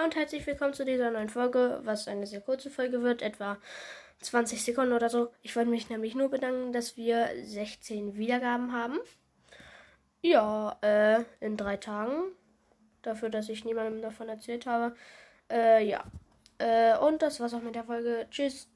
Hallo und herzlich willkommen zu dieser neuen Folge, was eine sehr kurze Folge wird, etwa 20 Sekunden oder so. Ich wollte mich nämlich nur bedanken, dass wir 16 Wiedergaben haben. Ja, äh, in drei Tagen. Dafür, dass ich niemandem davon erzählt habe. Äh, ja. Äh, und das war's auch mit der Folge. Tschüss.